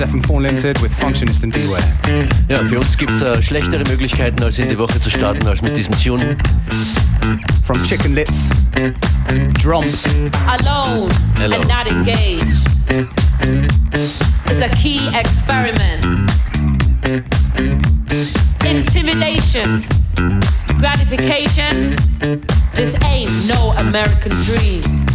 ist FM4 Limited with Functionist and D-Way. Ja, für uns gibt es äh, schlechtere Möglichkeiten, als in die Woche zu starten, als mit diesem Tune. From Chicken Lips, Drums. Alone Hello. and not engaged. It's a key experiment. Intimidation, gratification. This ain't no American dream.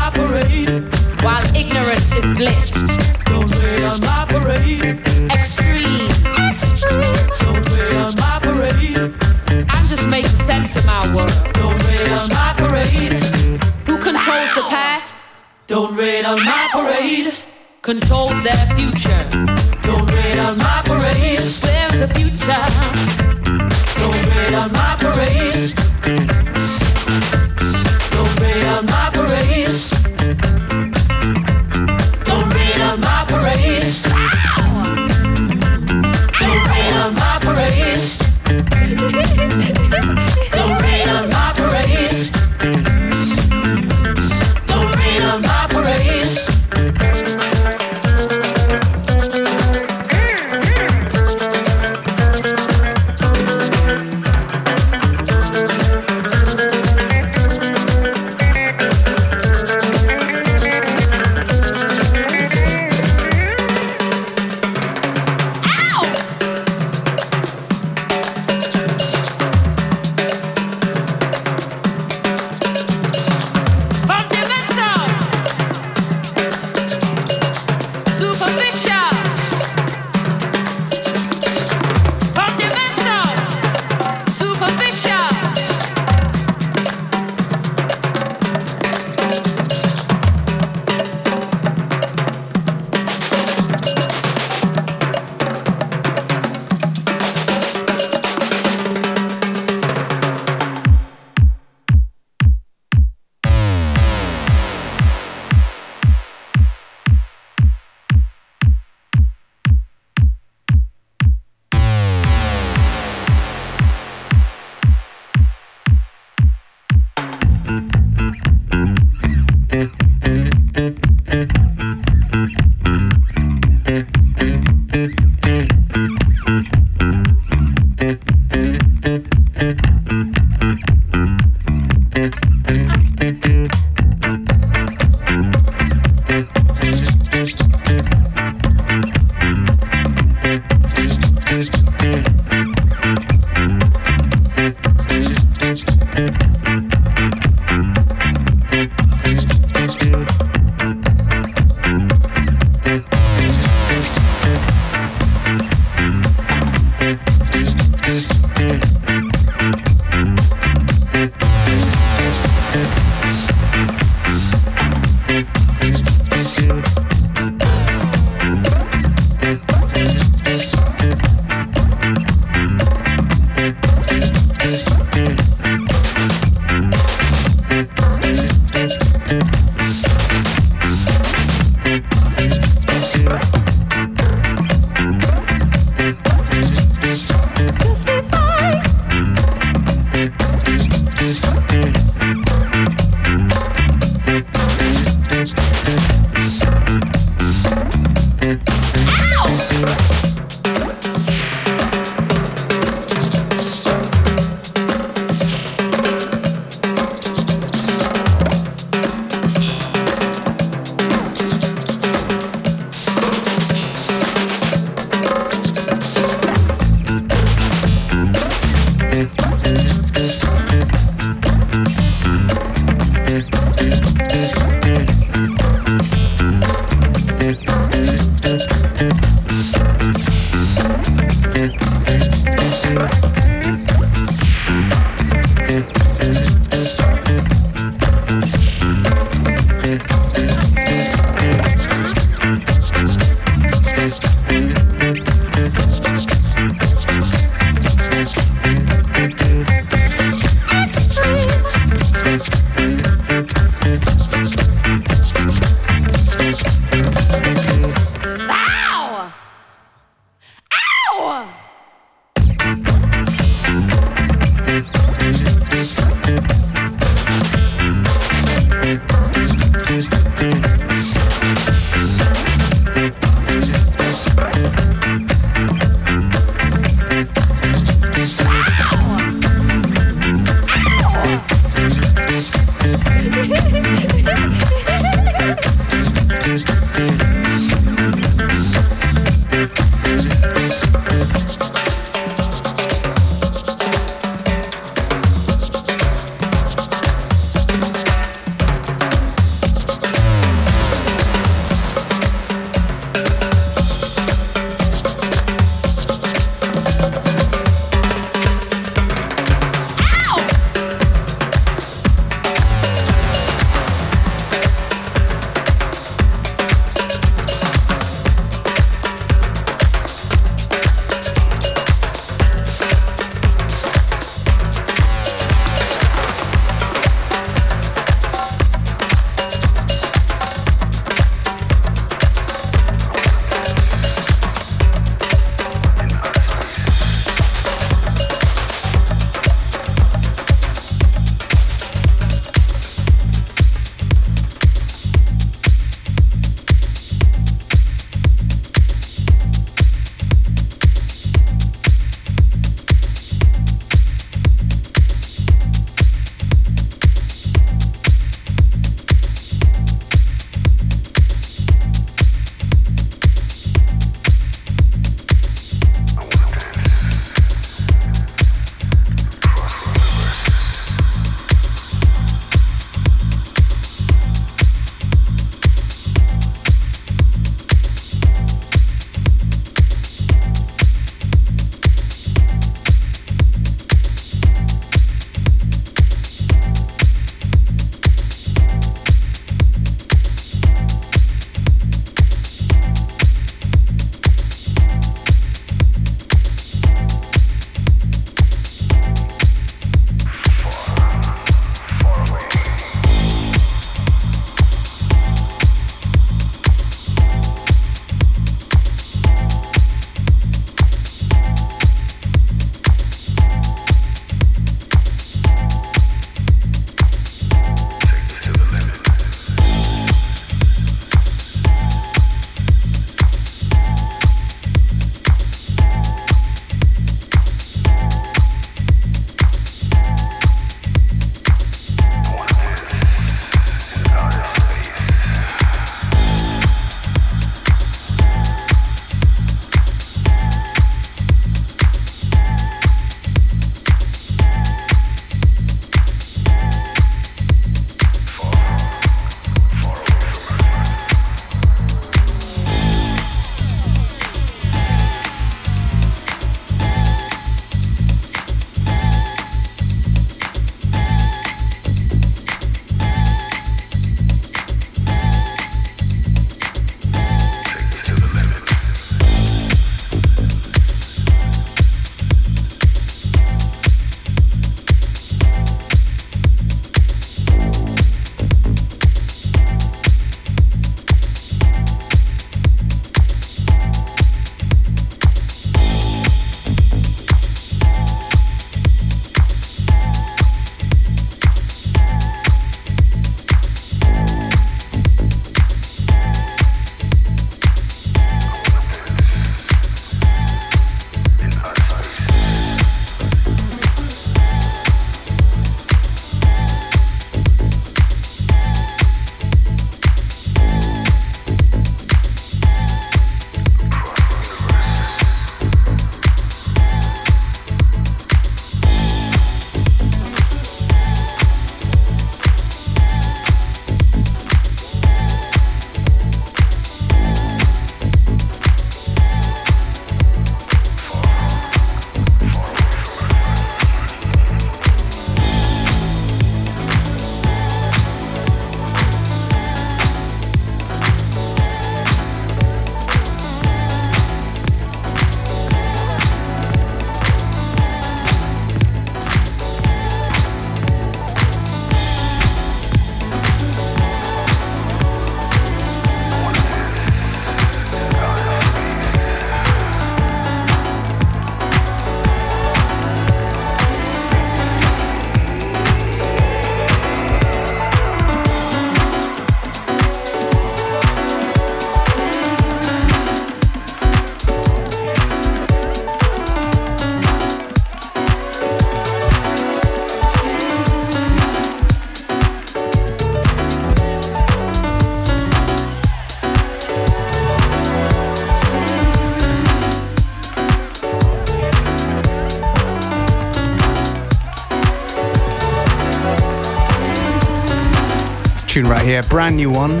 Here, brand new one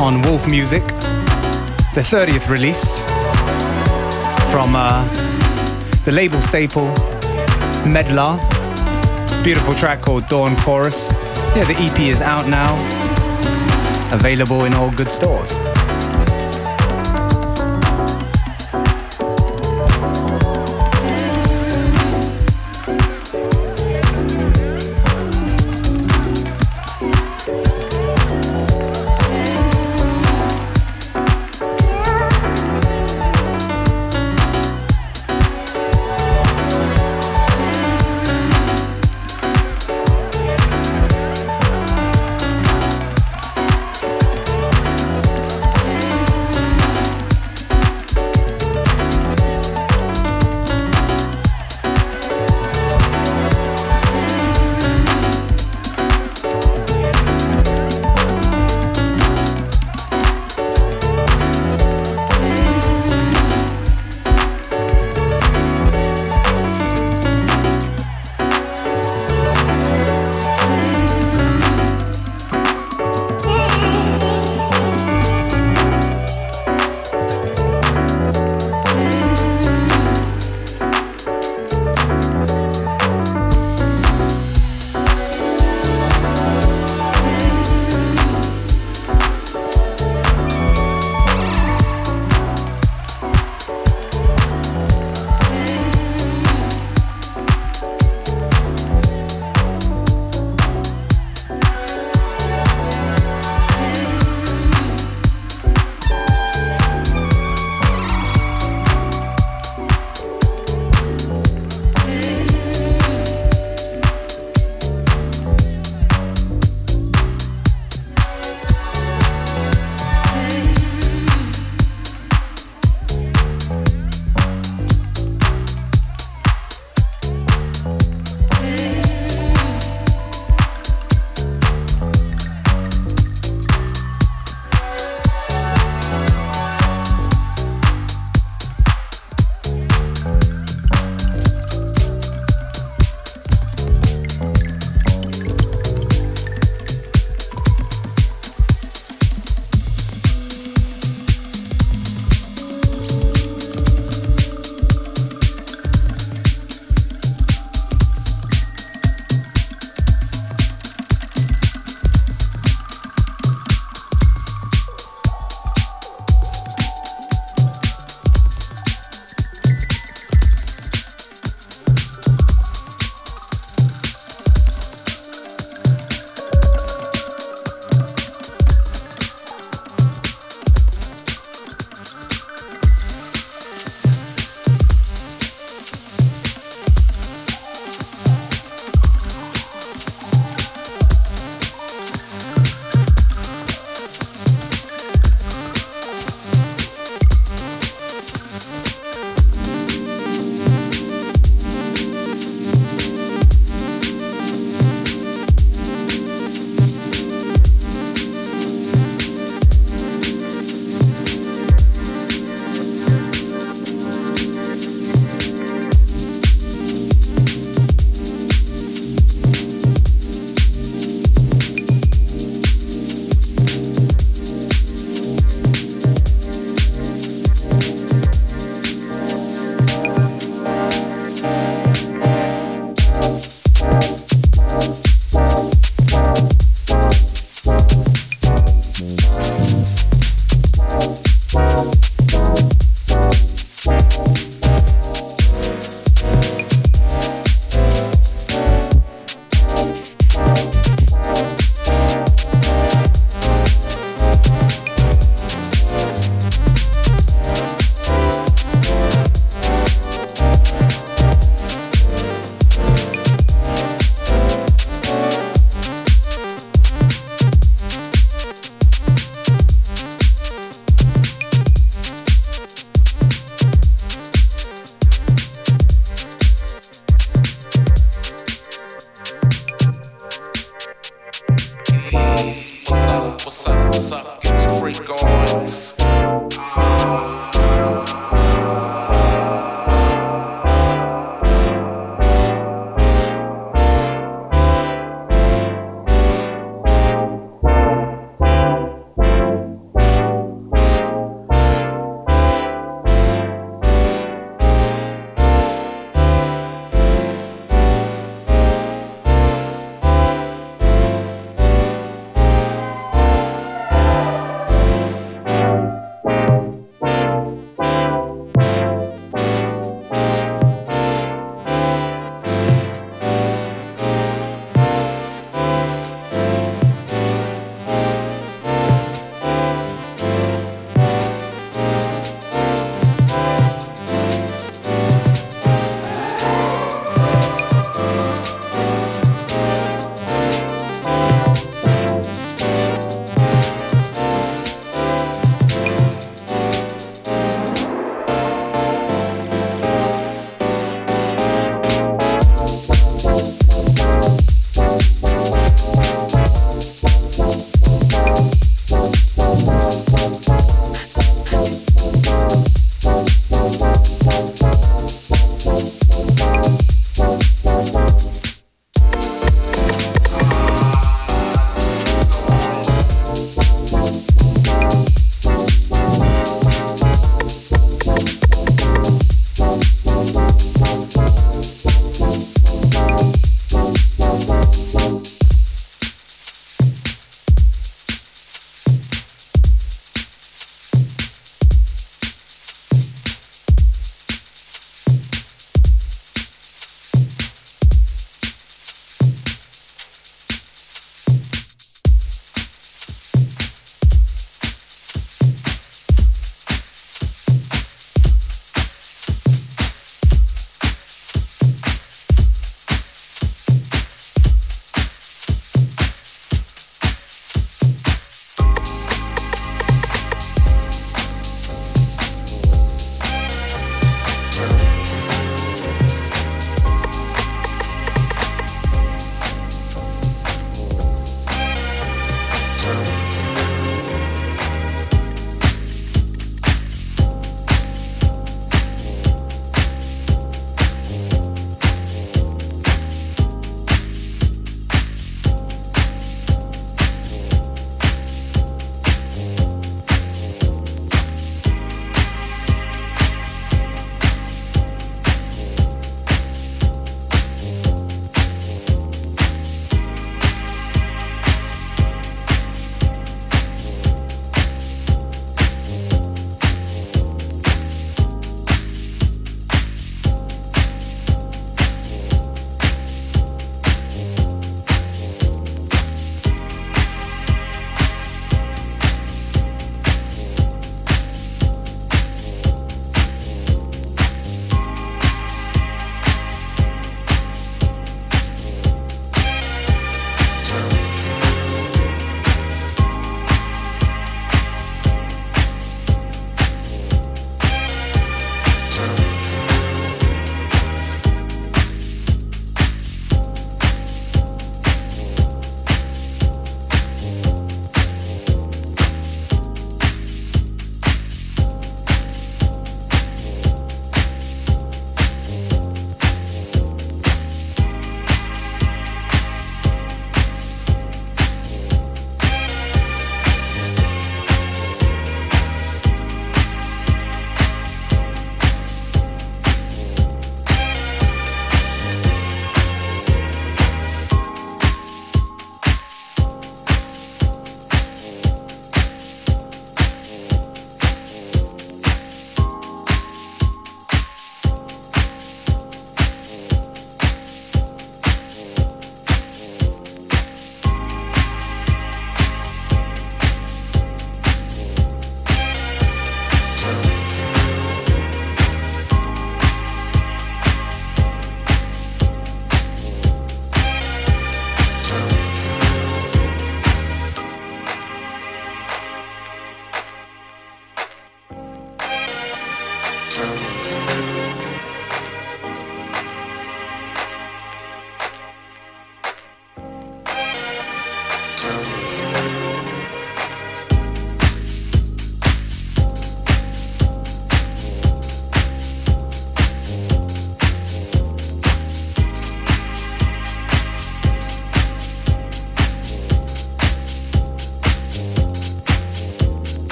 on Wolf Music, the 30th release from uh, the label staple Medlar. Beautiful track called Dawn Chorus. Yeah, the EP is out now, available in all good stores.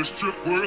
This trip was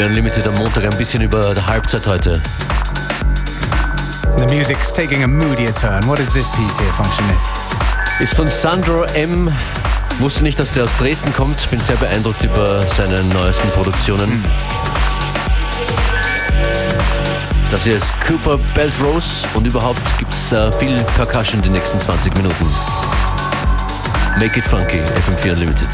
FM4 Unlimited am Montag ein bisschen über der Halbzeit heute. The music's taking a moodier turn. What is this piece here, Functionist? Ist von Sandro M. Wusste nicht, dass der aus Dresden kommt. Bin sehr beeindruckt über seine neuesten Produktionen. Das hier ist Cooper Beltrose und überhaupt gibt es äh, viel Percussion die nächsten 20 Minuten. Make it funky, FM4 Unlimited.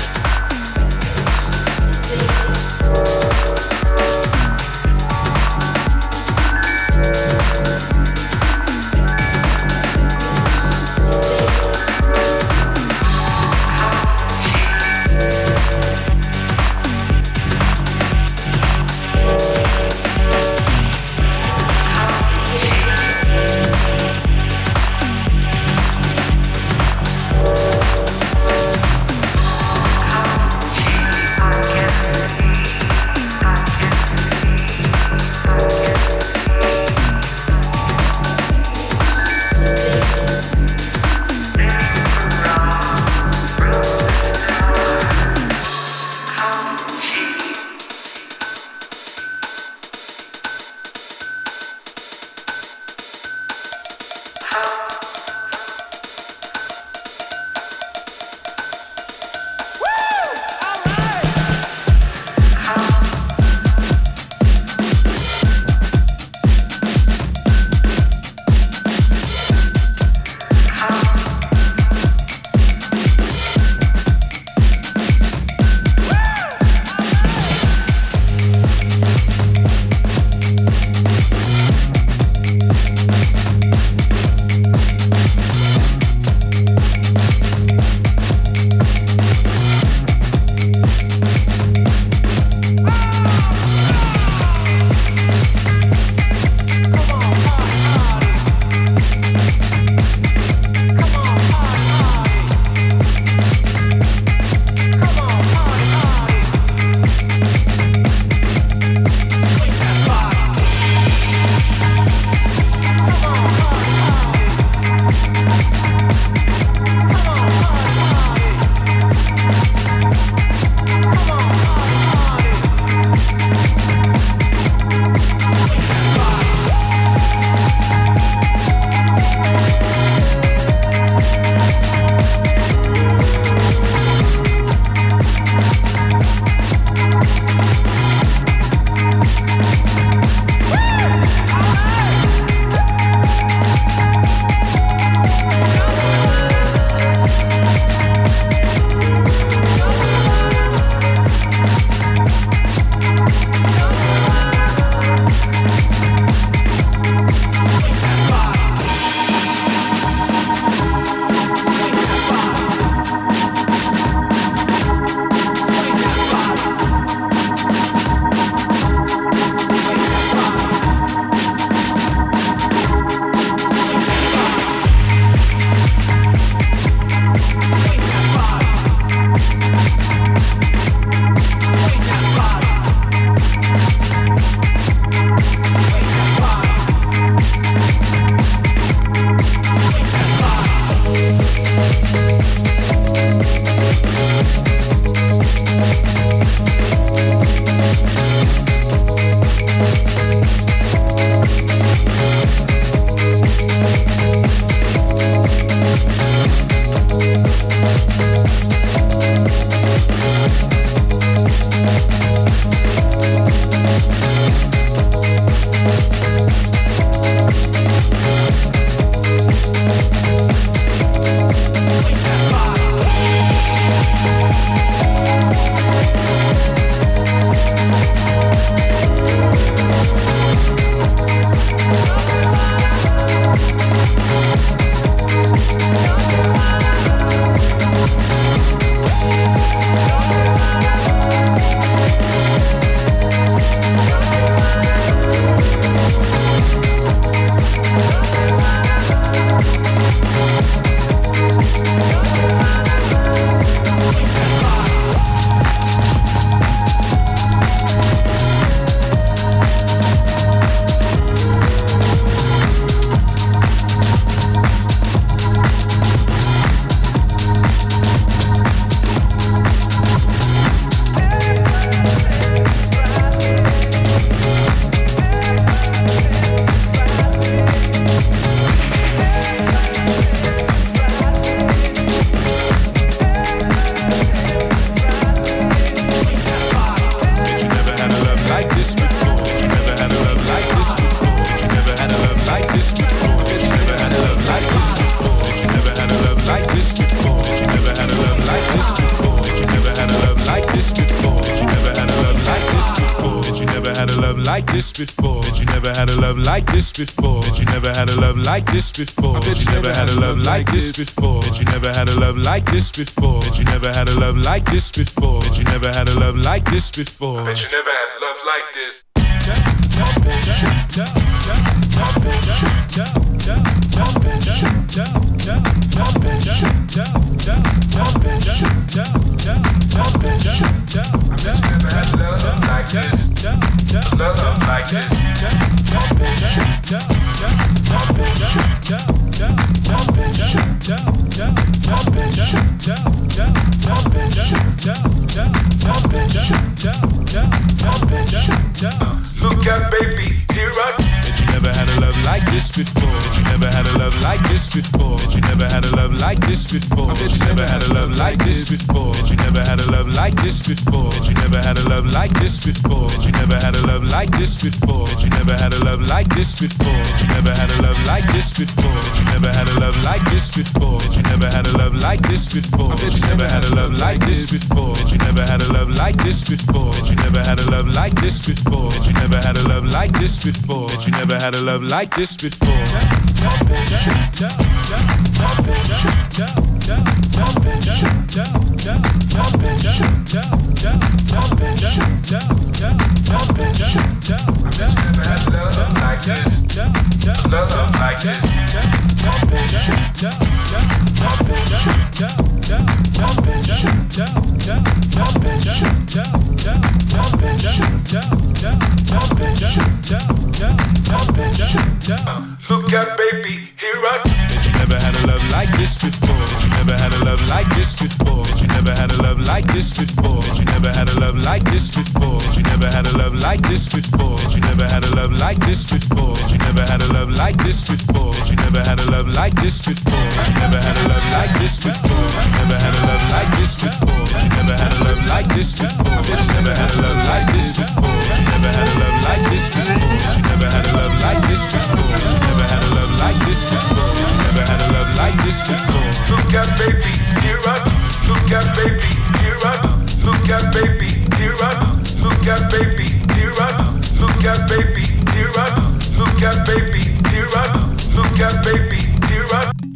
Like this before. Bet you never had a love like this before. Bet you never had a love like this before. Bet you never had a love like this before. Bet you never had a love like this before. Bet you never had a love like this before. Bet you never had a love like this. Look you never had a love like this before. Bet you never had a love like this before. Bet you never had a love like this before. Bet you never had a love like this before. Bet you never had a love like this before. Bet you never had a love like this before. Bet you never had a love like this before. Bet you never had a love like this before. Bet you never had a love like this before. Bet you never had a love like this before. Bet you never had a love like this before. Bet you never had a love like this before. Bet you never had a love like this before. Bet you never had a love like this before. Bet you never had a love like this before. Bet you never had a love like this before. Love like this. Look at baby, like this before. Bet you never had a love like this before. Bet you never had a love like this before. Bet you never had a love like this before. Bet you never had a love like this before. Bet you never had a love like this before. Bet you never had a love like this before. Bet you never had a love like this before. Bet you never had a love like this before. Never had a love like this before. Never had a love like this before. Never had a love like this before. Never had a love like this before. Never had a love like this before. Never had a love like this before. Never had a love like this before. Look at baby, here I Look at baby, here I Look at baby, here I Look at baby, here I Look at baby, here I Look at baby, here I Look at baby, here I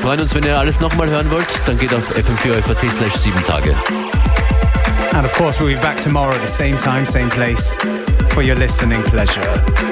freuen uns, wenn ihr alles nochmal hören wollt. Dann geht auf fm4 slash 7 Tage. And of course, we'll be back tomorrow at the same time, same place for your listening pleasure.